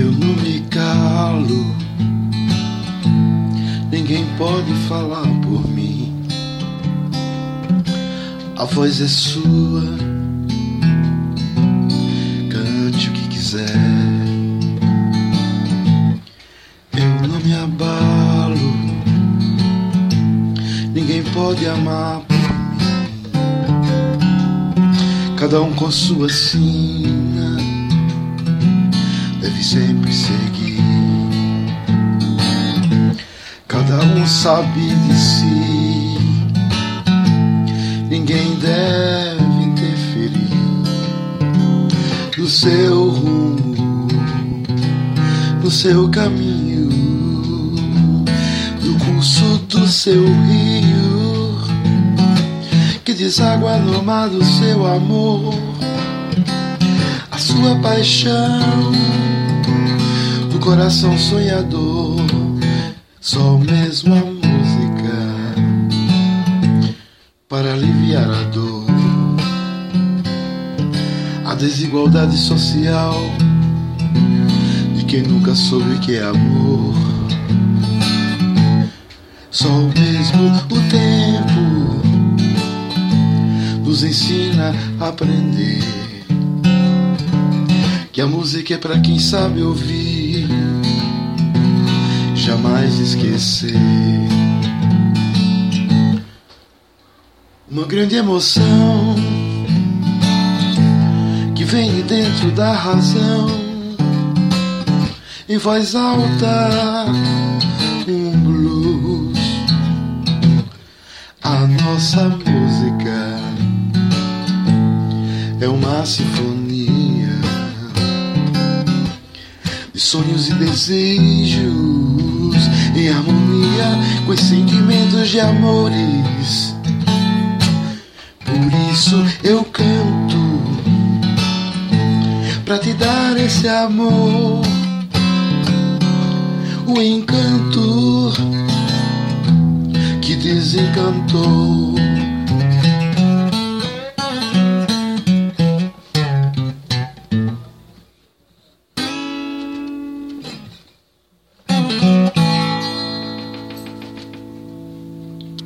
não me calo. Ninguém pode falar por mim. A voz é sua. Cante o que quiser. Eu não me abalo. Ninguém pode amar por mim. Cada um com sua sina sempre seguir. Cada um sabe de si. Ninguém deve interferir no seu rumo, no seu caminho, no curso do seu rio que deságua no mar do seu amor, a sua paixão, coração sonhador, só mesmo a música para aliviar a dor, a desigualdade social de quem nunca soube que é amor. Só mesmo o tempo nos ensina a aprender que a música é para quem sabe ouvir, jamais esquecer. Uma grande emoção que vem de dentro da razão, em voz alta, um blues, a nossa música é uma sinfonia de sonhos e desejos em harmonia com os sentimentos de amores. Por isso eu canto pra te dar esse amor, o encanto que desencantou